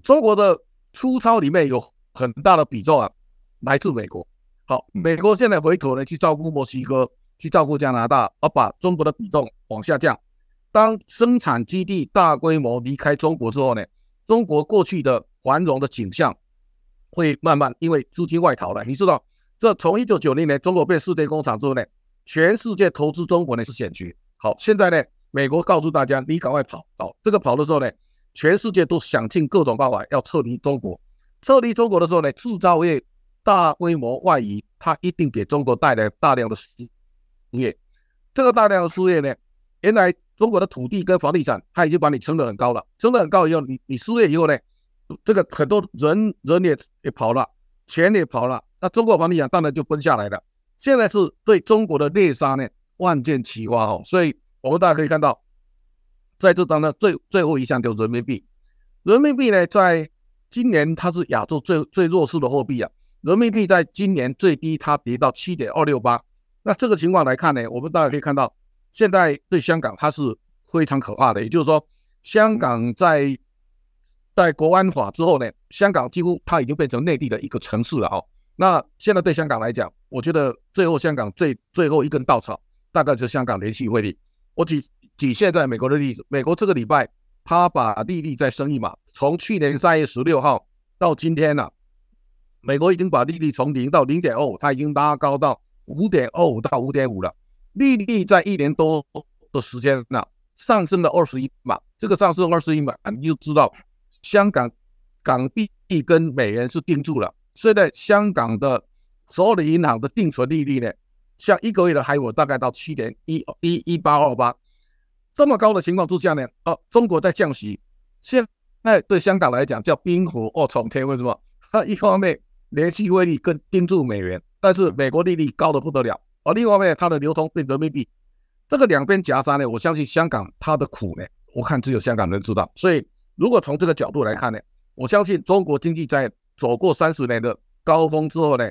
中国的出超里面有很大的比重啊，来自美国。好，美国现在回头呢去照顾墨西哥。去照顾加拿大，而把中国的比重往下降。当生产基地大规模离开中国之后呢，中国过去的繁荣的景象会慢慢因为资金外逃了。你知道，这从一九九零年中国变世界工厂之后呢，全世界投资中国呢是险局。好，现在呢，美国告诉大家，你赶快跑。好，这个跑的时候呢，全世界都想尽各种办法要撤离中国。撤离中国的时候呢，制造业大规模外移，它一定给中国带来大量的失。失业，这个大量的输液呢，原来中国的土地跟房地产，它已经把你撑得很高了，撑得很高以后，你你输液以后呢，这个很多人人也也跑了，钱也跑了，那中国房地产当然就崩下来了。现在是对中国的猎杀呢，万箭齐发哦，所以我们大家可以看到，在这当中最最后一项就是人民币，人民币呢，在今年它是亚洲最最弱势的货币啊，人民币在今年最低它跌到七点二六八。那这个情况来看呢，我们大家可以看到，现在对香港它是非常可怕的。也就是说，香港在在国安法之后呢，香港几乎它已经变成内地的一个城市了哦。那现在对香港来讲，我觉得最后香港最最后一根稻草，大概就是香港联系汇率。我举举现在美国的例子，美国这个礼拜它把利率再升一码，从去年三月十六号到今天呢，美国已经把利率从零到零点二，它已经拉高到。五点二五到五点五了，利率在一年多的时间那上升了二十一码，这个上升二十一码，你就知道香港港币跟美元是定住了，现在香港的所有的银行的定存利率呢，像一个月的还有大概到七点一一一八二八，这么高的情况之下呢，哦，中国在降息，现在对香港来讲叫冰火二重天，为什么？它一方面联系汇率跟盯住美元，但是美国利率高的不得了，而另一方面它的流通变人民币，这个两边夹杀呢，我相信香港它的苦呢，我看只有香港人知道，所以。如果从这个角度来看呢，我相信中国经济在走过三十年的高峰之后呢，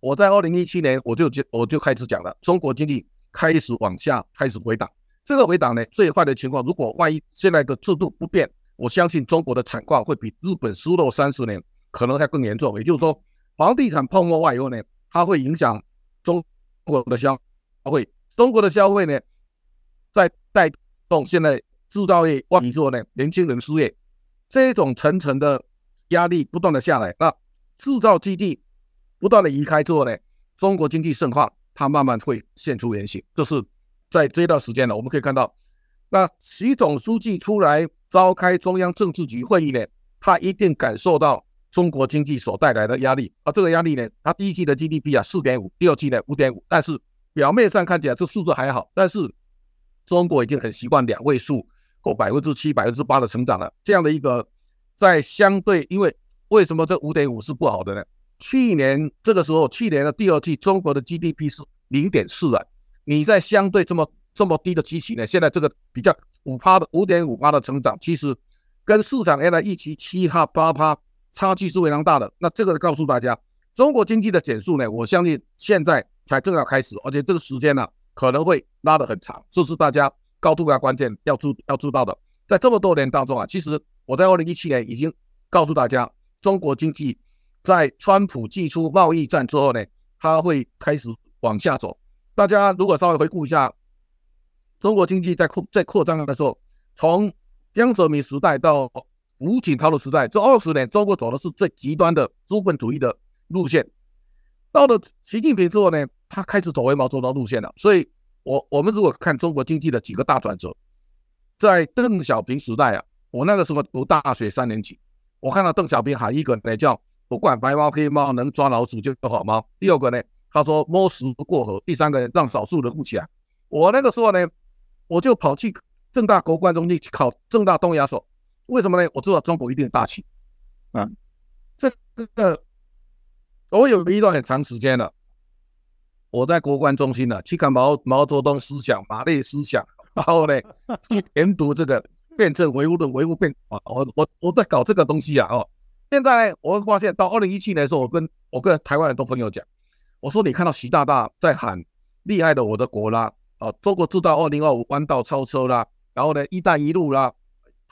我在二零一七年我就就我就开始讲了，中国经济开始往下开始回档。这个回档呢，最坏的情况，如果万一现在的制度不变，我相信中国的惨况会比日本输落三十年可能还更严重。也就是说，房地产泡沫化以后呢，它会影响中国的消费，中国的消费呢，在带动现在。制造业万一做呢？年轻人失业，这种层层的压力不断的下来，那制造基地不断的移开之后呢，中国经济盛况它慢慢会现出原形。这是在这段时间呢，我们可以看到，那习总书记出来召开中央政治局会议呢，他一定感受到中国经济所带来的压力。而这个压力呢，它第一季的 GDP 啊四点五，第二季呢五点五，但是表面上看起来这数字还好，但是中国已经很习惯两位数。或百分之七、百分之八的成长了，这样的一个在相对，因为为什么这五点五是不好的呢？去年这个时候，去年的第二季，中国的 GDP 是零点四啊，你在相对这么这么低的基期呢，现在这个比较五趴的五点五趴的成长，其实跟市场原来预期七趴八趴差距是非常大的。那这个告诉大家，中国经济的减速呢，我相信现在才正要开始，而且这个时间呢可能会拉得很长，这是大家。高度要关键要注要知道的，在这么多年当中啊，其实我在二零一七年已经告诉大家，中国经济在川普祭出贸易战之后呢，它会开始往下走。大家如果稍微回顾一下，中国经济在扩在扩张的时候，从江泽民时代到胡锦涛的时代，这二十年中国走的是最极端的资本主义的路线。到了习近平之后呢，他开始走回毛泽东路线了，所以。我我们如果看中国经济的几个大转折，在邓小平时代啊，我那个时候读大学三年级，我看到邓小平喊一个呢叫“不管白猫黑猫，能抓老鼠就好猫”。第二个呢，他说“摸石不过河”。第三个，让少数人富起来。我那个时候呢，我就跑去正大国关中去考正大东亚所，为什么呢？我知道中国一定大气啊。这个我有一段很长时间了。我在国关中心呢，去看毛毛泽东思想、马列思想，然后呢，去研读这个辩证唯物论、唯物辩啊，我我我在搞这个东西啊，哦，现在呢，我会发现到二零一七年的时候，我跟我跟台湾很多朋友讲，我说你看到习大大在喊厉害的我的国啦，啊，中国制造二零二五弯道超车啦，然后呢，一带一路啦，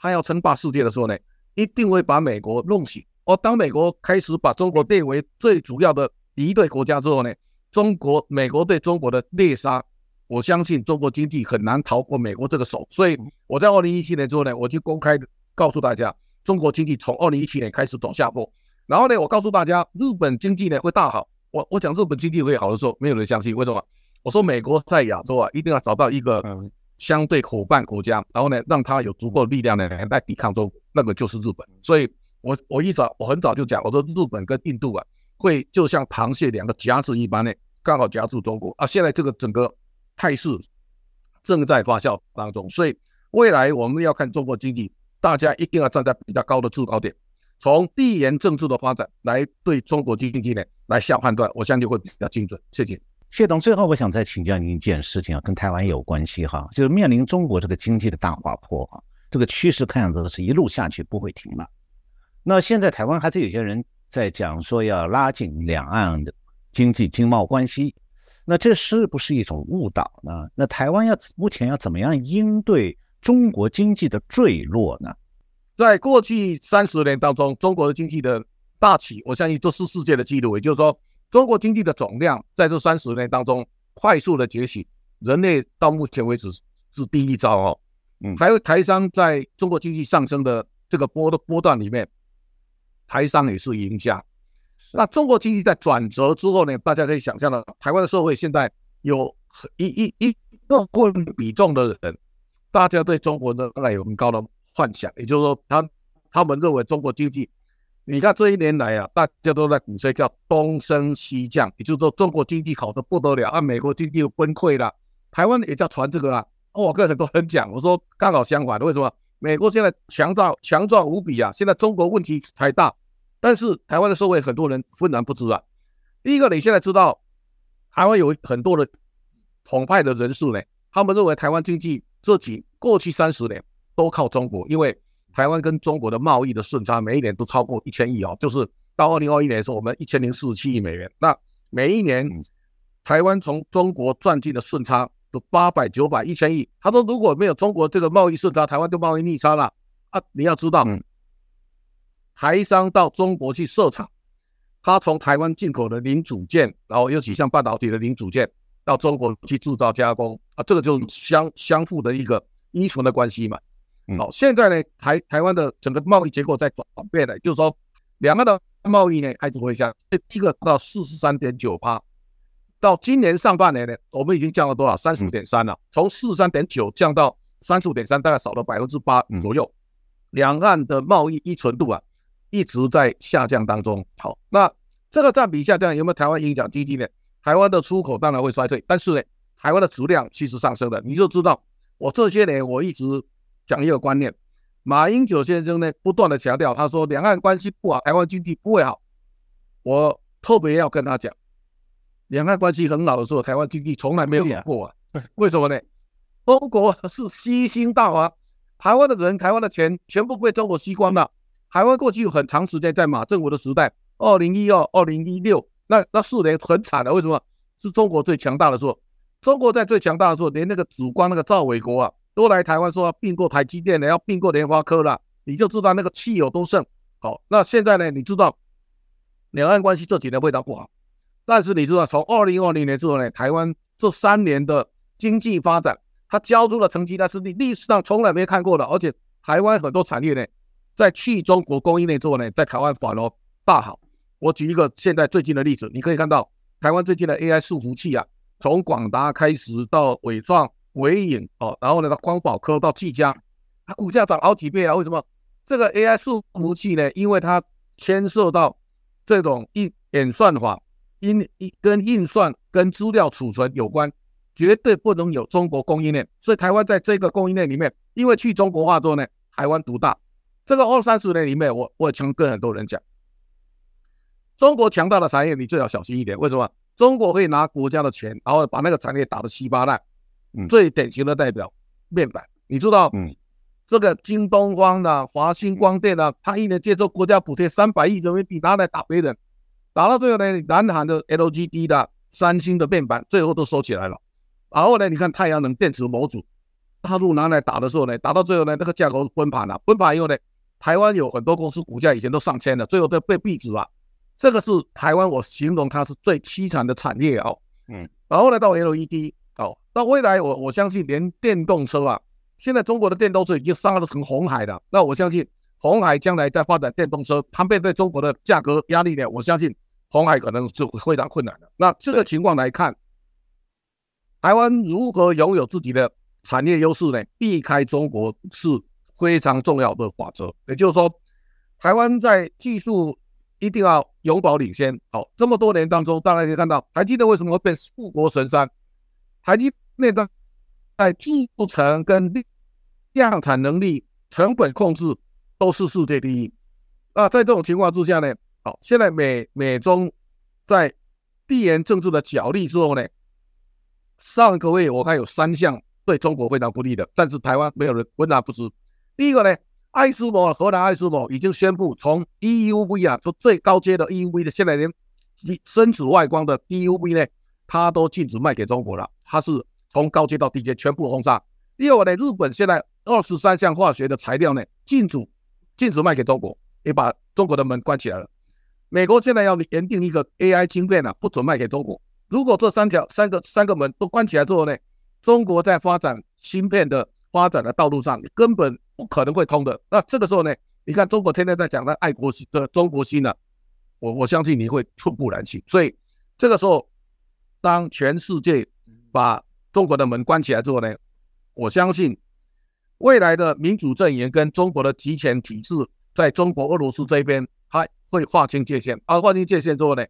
他要称霸世界的时候呢，一定会把美国弄醒。而当美国开始把中国列为最主要的敌对国家之后呢？中国、美国对中国的猎杀，我相信中国经济很难逃过美国这个手。所以我在二零一七年之后呢，我就公开告诉大家，中国经济从二零一七年开始走下坡。然后呢，我告诉大家，日本经济呢会大好。我我讲日本经济会好的时候，没有人相信。为什么？我说美国在亚洲啊，一定要找到一个相对伙伴国家，然后呢，让他有足够力量呢来抵抗中国，那个就是日本。所以我我一早我很早就讲，我说日本跟印度啊。会就像螃蟹两个夹子一般呢，刚好夹住中国啊！现在这个整个态势正在发酵当中，所以未来我们要看中国经济，大家一定要站在比较高的制高点，从地缘政治的发展来对中国经济呢来下判断，我相信会比较精准。谢谢谢董。最后我想再请教您一件事情啊，跟台湾有关系哈，就是面临中国这个经济的大滑坡哈，这个趋势看样子是一路下去不会停了。那现在台湾还是有些人。在讲说要拉近两岸的经济经贸关系，那这是不是一种误导呢？那台湾要目前要怎么样应对中国经济的坠落呢？在过去三十年当中，中国的经济的大起，我相信这是世界的纪录。也就是说，中国经济的总量在这三十年当中快速的崛起，人类到目前为止是第一招哦。嗯，还有台商在中国经济上升的这个波的波段里面。台商也是赢家。那中国经济在转折之后呢？大家可以想象到，台湾的社会现在有一一一个过比重的人，大家对中国的当然有很高的幻想，也就是说，他他们认为中国经济你看这一年来啊，大家都在鼓吹叫东升西降，也就是说中国经济好的不得了，啊，美国经济又崩溃了，台湾也叫传这个啊。我跟很多人讲，我说刚好相反的，为什么？美国现在强壮强壮无比啊，现在中国问题才大，但是台湾的社会很多人浑然不知啊。第一个，你现在知道台湾有很多的统派的人士呢，他们认为台湾经济这几过去三十年都靠中国，因为台湾跟中国的贸易的顺差每一年都超过一千亿哦，就是到二零二一年的时候，我们一千零四十七亿美元，那每一年台湾从中国赚进的顺差。都八百九百一千亿，他说如果没有中国这个贸易顺差，台湾就贸易逆差了啊！你要知道，台商到中国去设厂，他从台湾进口的零组件，然后尤其像半导体的零组件，到中国去制造加工啊，这个就是相相互的一个依存的关系嘛。好，现在呢，台台湾的整个贸易结构在转变了，就是说两岸的贸易呢开始回降，第一个到四十三点九趴。到今年上半年呢，我们已经降了多少？三十五点三了，从四十三点九降到三十五点三，大概少了百分之八左右。两岸的贸易依存度啊，一直在下降当中。好，那这个占比下降有没有台湾影响经济呢？台湾的出口当然会衰退，但是呢，台湾的质量其实上升的。你就知道，我这些年我一直讲一个观念，马英九先生呢不断的强调，他说两岸关系不好，台湾经济不会好。我特别要跟他讲。两岸关系很好的时候，台湾经济从来没有好过啊？为什么呢？中国是吸星大王，台湾的人、台湾的钱全部被中国吸光了。台湾过去有很长时间在马政府的时代，二零一二、二零一六，那那四年很惨的。为什么？是中国最强大的时候。中国在最强大的时候，连那个主光那个赵伟国啊，都来台湾说要并购台积电的，要并购联发科了，你就知道那个气有多盛。好，那现在呢？你知道两岸关系这几年非常不好。但是你知道，从二零二零年之后呢，台湾这三年的经济发展，它交出的成绩，那是历历史上从来没看过的。而且台湾很多产业呢，在去中国供应链之后呢，在台湾反而大好。我举一个现在最近的例子，你可以看到台湾最近的 AI 伺服器啊，从广达开始到伟创、伟影哦，然后呢到光宝科到技嘉，它股价涨好几倍啊。为什么？这个 AI 伺服器呢？因为它牵涉到这种一演算法。因跟运算跟资料储存有关，绝对不能有中国供应链。所以台湾在这个供应链里面，因为去中国化之后呢，台湾独大。这个二三十年里面，我我也常跟很多人讲，中国强大的产业你最好小心一点。为什么？中国可以拿国家的钱，然后把那个产业打得稀巴烂。最典型的代表面板，你知道，嗯，这个京东方的、华星光电的，它一年接受国家补贴三百亿人民币，拿来打别人。打到最后呢，南韩的 LGD 的、三星的面板最后都收起来了。然后呢，你看太阳能电池模组，大陆拿来打的时候呢，打到最后呢，那个价格崩盘了。崩盘以后呢，台湾有很多公司股价以前都上千了，最后都被闭止了。这个是台湾，我形容它是最凄惨的产业哦。嗯。然后呢，到 LED 哦，到未来我我相信连电动车啊，现在中国的电动车已经杀了成红海了。那我相信。红海将来在发展电动车，它面对中国的价格压力呢？我相信红海可能是非常困难的。那这个情况来看，台湾如何拥有自己的产业优势呢？避开中国是非常重要的法则。也就是说，台湾在技术一定要永保领先。好，这么多年当中，大家可以看到，台积电为什么会变富国神山？台积电的在制程跟量产能力、成本控制。都是世界第一。那在这种情况之下呢？好，现在美美中在地缘政治的角力之后呢，上个月我看有三项对中国非常不利的，但是台湾没有人浑然不知。第一个呢，爱斯摩荷兰爱斯摩已经宣布从 EUV 啊，就最高阶的 EUV 的，现在连深紫外光的 DUV 呢，它都禁止卖给中国了。它是从高阶到低阶全部轰炸。第二个呢，日本现在二十三项化学的材料呢，禁止。禁止卖给中国，也把中国的门关起来了。美国现在要研定一个 AI 晶片啊，不准卖给中国。如果这三条、三个、三个门都关起来之后呢，中国在发展芯片的发展的道路上，根本不可能会通的。那这个时候呢，你看中国天天在讲的爱国心的中国心呢，我我相信你会寸步难行。所以这个时候，当全世界把中国的门关起来之后呢，我相信。未来的民主阵营跟中国的集权体制，在中国、俄罗斯这边它会划清界限。而划清界限之后呢，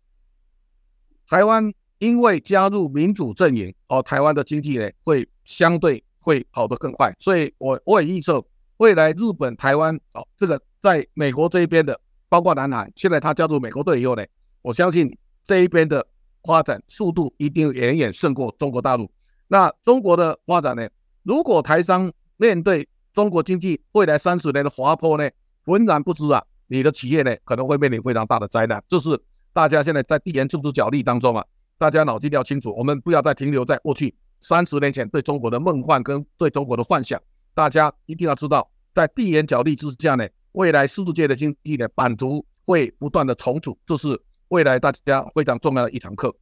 台湾因为加入民主阵营，哦，台湾的经济呢会相对会跑得更快。所以我我也预测，未来日本、台湾哦，这个在美国这一边的，包括南海，现在它加入美国队以后呢，我相信这一边的发展速度一定远远胜过中国大陆。那中国的发展呢？如果台商面对中国经济未来三十年的滑坡呢，浑然不知啊，你的企业呢可能会面临非常大的灾难。这是大家现在在地缘政治角力当中啊，大家脑筋要清楚，我们不要再停留在过去三十年前对中国的梦幻跟对中国的幻想。大家一定要知道，在地缘角力之下呢，未来世界的经济呢版图会不断的重组，这是未来大家非常重要的一堂课。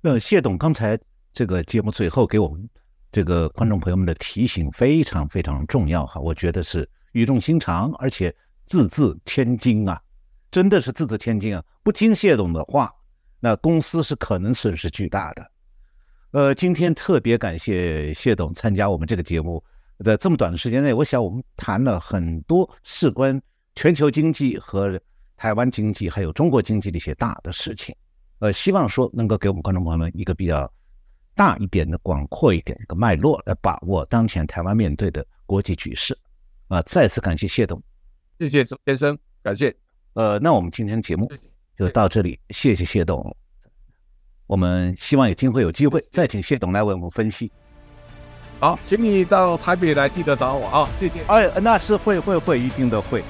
那谢董刚才这个节目最后给我们。这个观众朋友们的提醒非常非常重要哈，我觉得是语重心长，而且字字千金啊，真的是字字千金啊！不听谢董的话，那公司是可能损失巨大的。呃，今天特别感谢谢董参加我们这个节目，在这么短的时间内，我想我们谈了很多事关全球经济和台湾经济还有中国经济的一些大的事情，呃，希望说能够给我们观众朋友们一个比较。大一点的、广阔一点一个脉络来把握当前台湾面对的国际局势，啊，再次感谢谢董，谢谢周先生，感谢。呃，那我们今天节目就到这里，谢谢谢董。我们希望有机会有机会再请谢董来为我们分析。好，请你到台北来，记得找我啊，谢谢。哎，那是会会会一定的会。